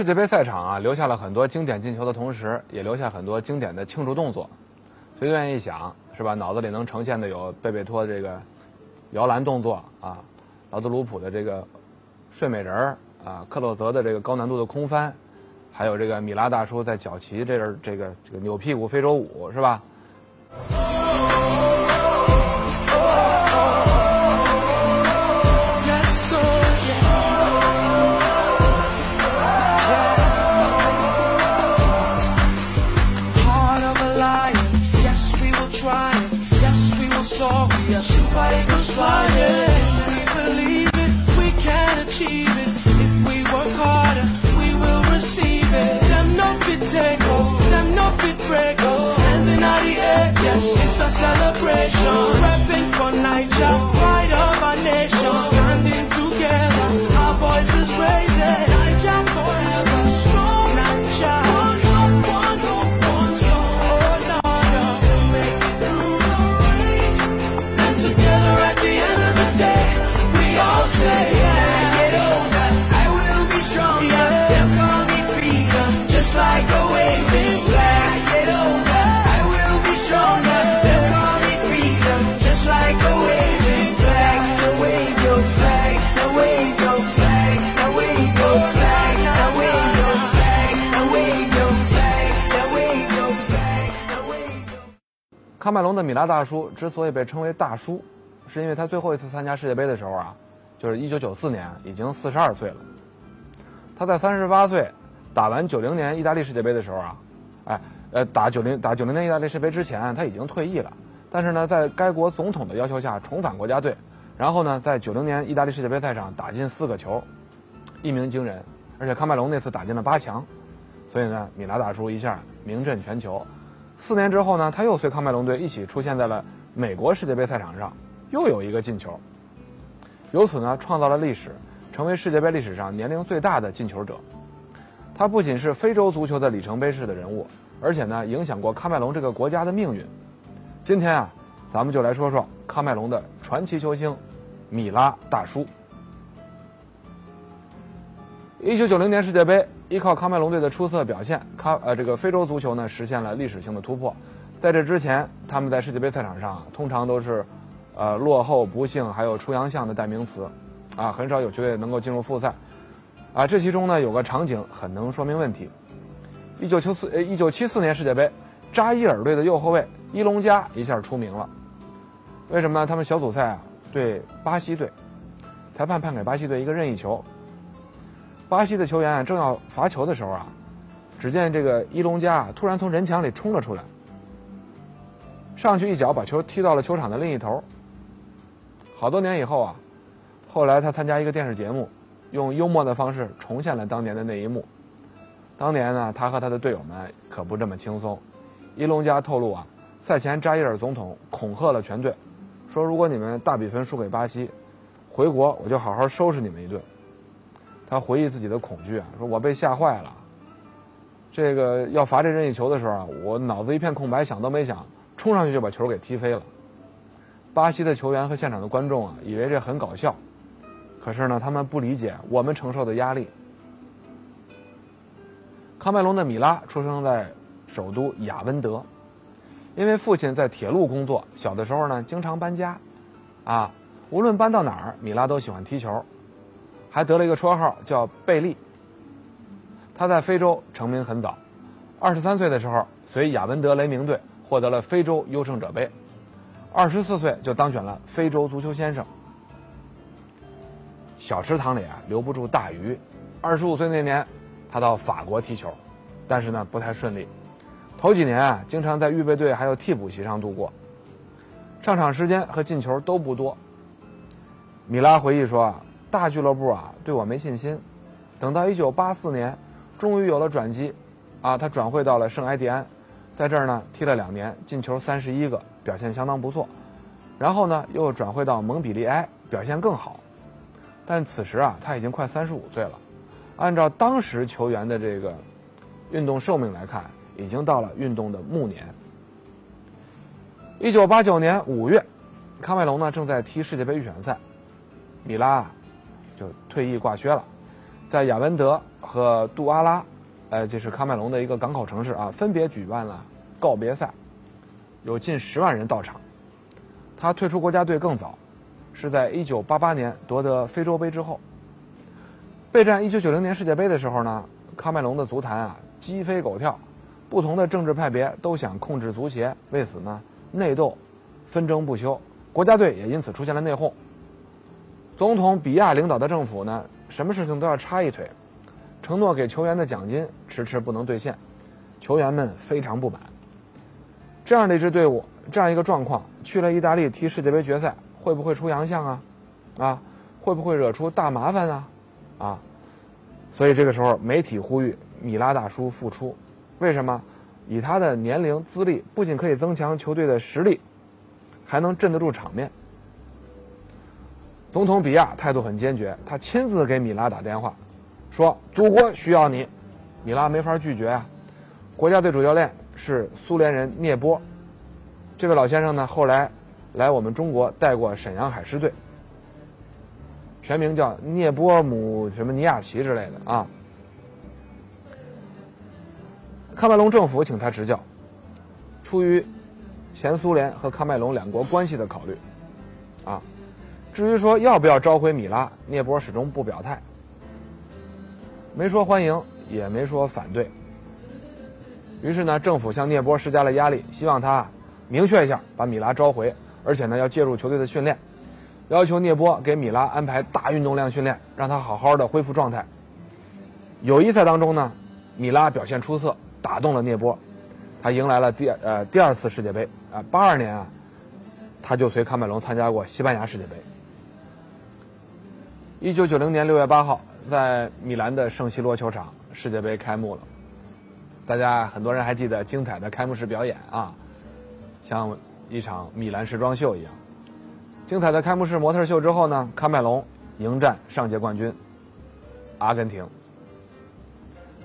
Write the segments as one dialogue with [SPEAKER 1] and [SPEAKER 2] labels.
[SPEAKER 1] 世界杯赛场啊，留下了很多经典进球的同时，也留下很多经典的庆祝动作。随便一想，是吧？脑子里能呈现的有贝贝托这个摇篮动作啊，劳德鲁普的这个睡美人儿啊，克洛泽的这个高难度的空翻，还有这个米拉大叔在脚旗这儿这个这个扭屁股非洲舞，是吧？
[SPEAKER 2] nation, repping for Niger, pride of our nation, standing together, our voices raised.
[SPEAKER 1] 喀麦隆的米拉大叔之所以被称为大叔，是因为他最后一次参加世界杯的时候啊，就是一九九四年，已经四十二岁了。他在三十八岁打完九零年意大利世界杯的时候啊，哎，呃，打九零打九零年意大利世界杯之前，他已经退役了。但是呢，在该国总统的要求下重返国家队，然后呢，在九零年意大利世界杯赛上打进四个球，一鸣惊人。而且喀麦隆那次打进了八强，所以呢，米拉大叔一下名震全球。四年之后呢，他又随喀麦隆队一起出现在了美国世界杯赛场上，又有一个进球，由此呢创造了历史，成为世界杯历史上年龄最大的进球者。他不仅是非洲足球的里程碑式的人物，而且呢影响过喀麦隆这个国家的命运。今天啊，咱们就来说说喀麦隆的传奇球星米拉大叔。一九九零年世界杯。依靠喀麦隆队的出色表现，喀呃这个非洲足球呢实现了历史性的突破。在这之前，他们在世界杯赛场上通常都是，呃落后、不幸还有出洋相的代名词，啊很少有球队能够进入复赛。啊这其中呢有个场景很能说明问题。一九九四呃一九七四年世界杯，扎伊尔队的右后卫伊隆加一下出名了。为什么呢？他们小组赛啊对巴西队，裁判判给巴西队一个任意球。巴西的球员正要罚球的时候啊，只见这个伊隆加突然从人墙里冲了出来，上去一脚把球踢到了球场的另一头。好多年以后啊，后来他参加一个电视节目，用幽默的方式重现了当年的那一幕。当年呢，他和他的队友们可不这么轻松。伊隆加透露啊，赛前扎伊尔总统恐吓了全队，说如果你们大比分输给巴西，回国我就好好收拾你们一顿。他回忆自己的恐惧啊，说我被吓坏了。这个要罚这任意球的时候啊，我脑子一片空白，想都没想，冲上去就把球给踢飞了。巴西的球员和现场的观众啊，以为这很搞笑，可是呢，他们不理解我们承受的压力。喀麦隆的米拉出生在首都雅温德，因为父亲在铁路工作，小的时候呢经常搬家，啊，无论搬到哪儿，米拉都喜欢踢球。还得了一个绰号叫贝利。他在非洲成名很早，二十三岁的时候随亚文德雷明队获得了非洲优胜者杯，二十四岁就当选了非洲足球先生。小池塘里啊留不住大鱼，二十五岁那年，他到法国踢球，但是呢不太顺利，头几年啊经常在预备队还有替补席上度过，上场时间和进球都不多。米拉回忆说啊。大俱乐部啊对我没信心。等到1984年，终于有了转机，啊，他转会到了圣埃蒂安，在这儿呢踢了两年，进球三十一个，表现相当不错。然后呢又转会到蒙彼利埃，表现更好。但此时啊他已经快三十五岁了，按照当时球员的这个运动寿命来看，已经到了运动的暮年。1989年5月，喀麦隆呢正在踢世界杯预选赛，米拉就退役挂靴了。在雅文德和杜阿拉，呃，这是喀麦隆的一个港口城市啊，分别举办了告别赛，有近十万人到场。他退出国家队更早，是在1988年夺得非洲杯之后。备战1990年世界杯的时候呢，喀麦隆的足坛啊鸡飞狗跳，不同的政治派别都想控制足协，为此呢内斗纷争不休，国家队也因此出现了内讧。总统比亚领导的政府呢？什么事情都要插一腿，承诺给球员的奖金迟迟不能兑现，球员们非常不满。这样的一支队伍，这样一个状况，去了意大利踢世界杯决赛，会不会出洋相啊？啊，会不会惹出大麻烦啊？啊，所以这个时候媒体呼吁米拉大叔复出，为什么？以他的年龄资历，不仅可以增强球队的实力，还能镇得住场面。总统比亚态度很坚决，他亲自给米拉打电话，说：“祖国需要你。”米拉没法拒绝啊。国家队主教练是苏联人聂波，这位老先生呢，后来来我们中国带过沈阳海狮队，全名叫聂波姆什么尼亚奇之类的啊。喀麦隆政府请他执教，出于前苏联和喀麦隆两国关系的考虑，至于说要不要召回米拉，聂波始终不表态，没说欢迎，也没说反对。于是呢，政府向聂波施加了压力，希望他明确一下把米拉召回，而且呢要介入球队的训练，要求聂波给米拉安排大运动量训练，让他好好的恢复状态。友谊赛当中呢，米拉表现出色，打动了聂波，他迎来了第呃第二次世界杯啊，八二年啊，他就随喀麦隆参加过西班牙世界杯。一九九零年六月八号，在米兰的圣西罗球场，世界杯开幕了。大家很多人还记得精彩的开幕式表演啊，像一场米兰时装秀一样。精彩的开幕式模特秀之后呢，喀麦隆迎战上届冠军阿根廷。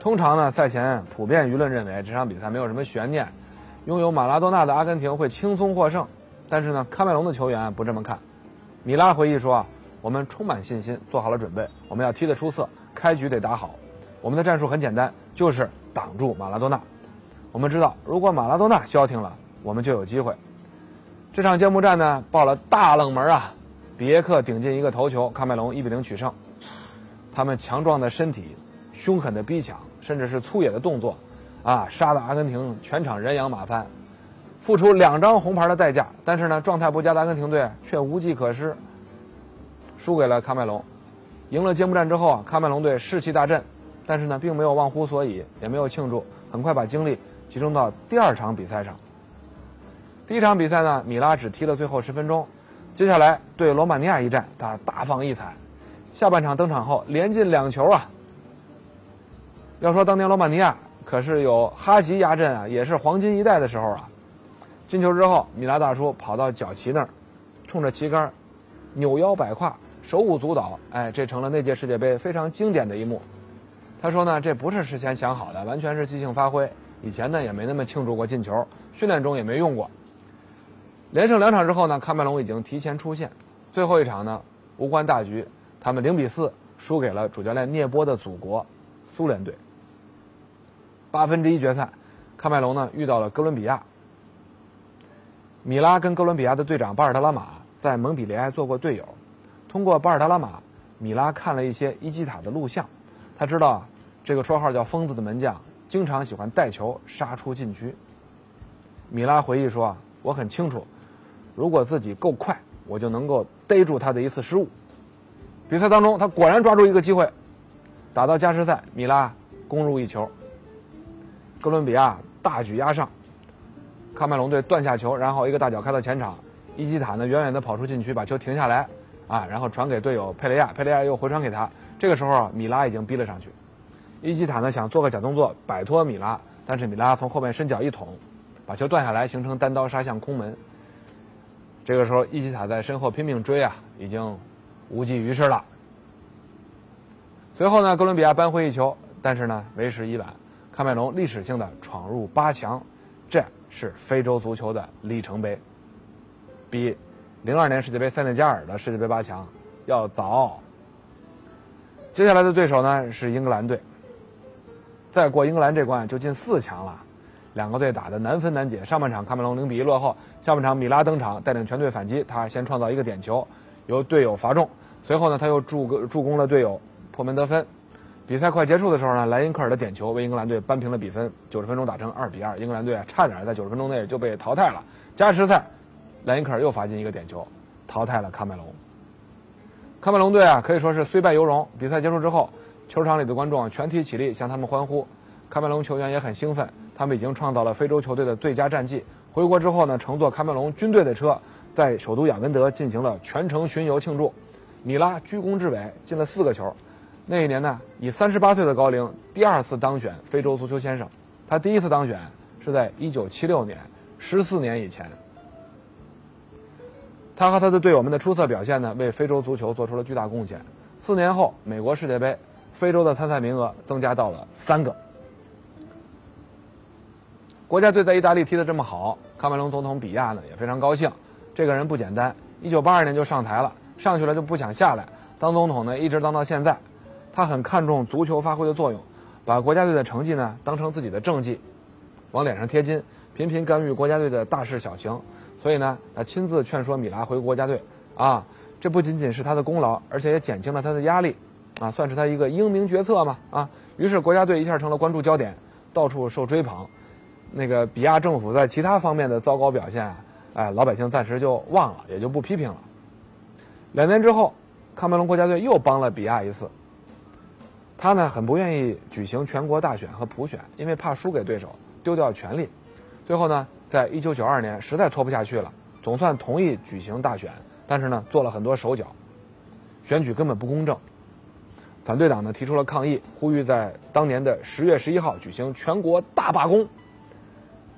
[SPEAKER 1] 通常呢，赛前普遍舆论认为这场比赛没有什么悬念，拥有马拉多纳的阿根廷会轻松获胜。但是呢，喀麦隆的球员不这么看。米拉回忆说。我们充满信心，做好了准备。我们要踢得出色，开局得打好。我们的战术很简单，就是挡住马拉多纳。我们知道，如果马拉多纳消停了，我们就有机会。这场揭幕战呢，爆了大冷门啊！比耶克顶进一个头球，喀麦隆一比零取胜。他们强壮的身体、凶狠的逼抢，甚至是粗野的动作，啊，杀得阿根廷全场人仰马翻，付出两张红牌的代价。但是呢，状态不佳的阿根廷队却无计可施。输给了喀麦隆，赢了揭幕战之后啊，喀麦隆队士气大振，但是呢，并没有忘乎所以，也没有庆祝，很快把精力集中到第二场比赛上。第一场比赛呢，米拉只踢了最后十分钟，接下来对罗马尼亚一战，他大放异彩，下半场登场后连进两球啊。要说当年罗马尼亚可是有哈吉压阵啊，也是黄金一代的时候啊。进球之后，米拉大叔跑到角旗那儿，冲着旗杆扭腰摆胯。手舞足蹈，哎，这成了那届世界杯非常经典的一幕。他说呢，这不是事先想好的，完全是即兴发挥。以前呢也没那么庆祝过进球，训练中也没用过。连胜两场之后呢，喀麦隆已经提前出线。最后一场呢，无关大局，他们零比四输给了主教练聂波的祖国苏联队。八分之一决赛，喀麦隆呢遇到了哥伦比亚。米拉跟哥伦比亚的队长巴尔特拉马在蒙彼利埃做过队友。通过巴尔达拉马，米拉看了一些伊基塔的录像，他知道这个绰号叫“疯子”的门将经常喜欢带球杀出禁区。米拉回忆说：“啊，我很清楚，如果自己够快，我就能够逮住他的一次失误。”比赛当中，他果然抓住一个机会，打到加时赛，米拉攻入一球。哥伦比亚大举压上，喀麦隆队断下球，然后一个大脚开到前场，伊基塔呢远远的跑出禁区，把球停下来。啊，然后传给队友佩雷亚，佩雷亚又回传给他。这个时候，米拉已经逼了上去。伊基塔呢想做个假动作摆脱米拉，但是米拉从后面伸脚一捅，把球断下来，形成单刀杀向空门。这个时候，伊基塔在身后拼命追啊，已经无济于事了。随后呢，哥伦比亚扳回一球，但是呢，为时已晚。喀麦隆历史性的闯入八强，这是非洲足球的里程碑，比零二年世界杯塞内加尔的世界杯八强要早。接下来的对手呢是英格兰队，再过英格兰这关就进四强了。两个队打得难分难解，上半场喀麦隆零比一落后，下半场米拉登场带领全队反击，他先创造一个点球，由队友罚中，随后呢他又助个助攻了队友破门得分。比赛快结束的时候呢，莱因克尔的点球为英格兰队扳平了比分，九十分钟打成二比二，英格兰队差点在九十分钟内就被淘汰了。加时赛，莱因克尔又罚进一个点球，淘汰了喀麦隆。喀麦隆队啊可以说是虽败犹荣。比赛结束之后，球场里的观众全体起立向他们欢呼，喀麦隆球员也很兴奋。他们已经创造了非洲球队的最佳战绩。回国之后呢，乘坐喀麦隆军队的车，在首都雅文德进行了全程巡游庆祝。米拉居功至伟，进了四个球。那一年呢，以三十八岁的高龄第二次当选非洲足球先生。他第一次当选是在一九七六年，十四年以前。他和他的队友们的出色表现呢，为非洲足球做出了巨大贡献。四年后，美国世界杯，非洲的参赛名额增加到了三个。国家队在意大利踢得这么好，喀麦隆总统比亚呢也非常高兴。这个人不简单，一九八二年就上台了，上去了就不想下来。当总统呢，一直当到现在。他很看重足球发挥的作用，把国家队的成绩呢当成自己的政绩，往脸上贴金，频频干预国家队的大事小情。所以呢，他亲自劝说米拉回国家队。啊，这不仅仅是他的功劳，而且也减轻了他的压力。啊，算是他一个英明决策嘛。啊，于是国家队一下成了关注焦点，到处受追捧。那个比亚政府在其他方面的糟糕表现，哎，老百姓暂时就忘了，也就不批评了。两年之后，喀麦隆国家队又帮了比亚一次。他呢很不愿意举行全国大选和普选，因为怕输给对手，丢掉权力。最后呢，在一九九二年实在拖不下去了，总算同意举行大选，但是呢做了很多手脚，选举根本不公正。反对党呢提出了抗议，呼吁在当年的十月十一号举行全国大罢工。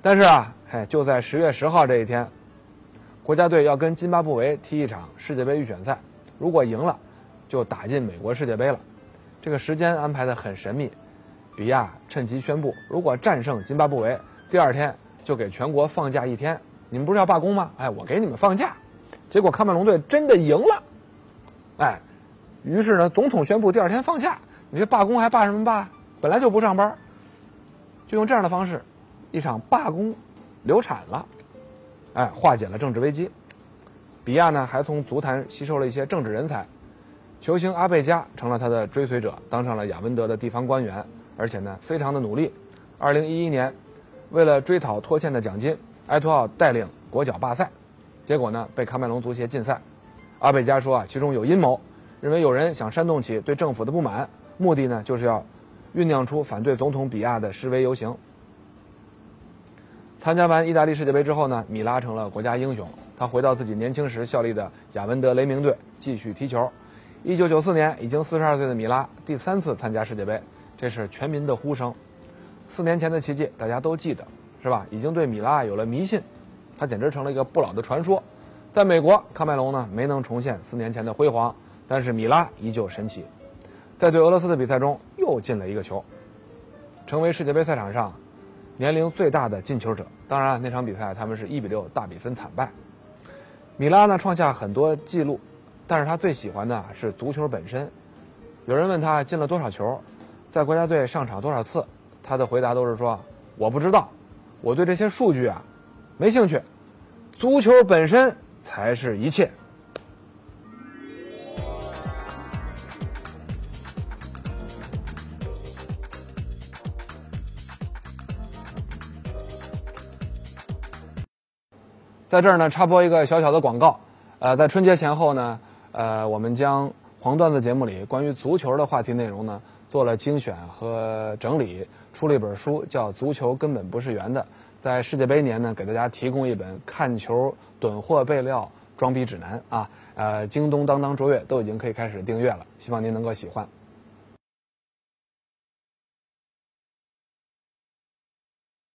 [SPEAKER 1] 但是啊，嘿，就在十月十号这一天，国家队要跟津巴布韦踢一场世界杯预选赛，如果赢了，就打进美国世界杯了。这个时间安排的很神秘，比亚趁机宣布，如果战胜津巴布韦，第二天就给全国放假一天。你们不是要罢工吗？哎，我给你们放假。结果喀麦隆队真的赢了，哎，于是呢，总统宣布第二天放假。你这罢工还罢什么罢？本来就不上班，就用这样的方式。一场罢工流产了，哎，化解了政治危机。比亚呢，还从足坛吸收了一些政治人才，球星阿贝加成了他的追随者，当上了亚文德的地方官员，而且呢，非常的努力。二零一一年，为了追讨拖欠的奖金，埃托奥带领国脚罢赛，结果呢，被喀麦隆足协禁赛。阿贝加说啊，其中有阴谋，认为有人想煽动起对政府的不满，目的呢，就是要酝酿出反对总统比亚的示威游行。参加完意大利世界杯之后呢，米拉成了国家英雄。他回到自己年轻时效力的亚文德雷明队继续踢球。一九九四年，已经四十二岁的米拉第三次参加世界杯，这是全民的呼声。四年前的奇迹，大家都记得，是吧？已经对米拉有了迷信，他简直成了一个不老的传说。在美国，喀麦隆呢没能重现四年前的辉煌，但是米拉依旧神奇，在对俄罗斯的比赛中又进了一个球，成为世界杯赛场上。年龄最大的进球者，当然，那场比赛他们是一比六大比分惨败。米拉呢创下很多记录，但是他最喜欢的是足球本身。有人问他进了多少球，在国家队上场多少次，他的回答都是说我不知道，我对这些数据啊没兴趣，足球本身才是一切。在这儿呢，插播一个小小的广告，呃，在春节前后呢，呃，我们将黄段子节目里关于足球的话题内容呢做了精选和整理，出了一本书，叫《足球根本不是圆的》。在世界杯年呢，给大家提供一本看球囤货备料装逼指南啊，呃，京东、当当、卓越都已经可以开始订阅了，希望您能够喜欢。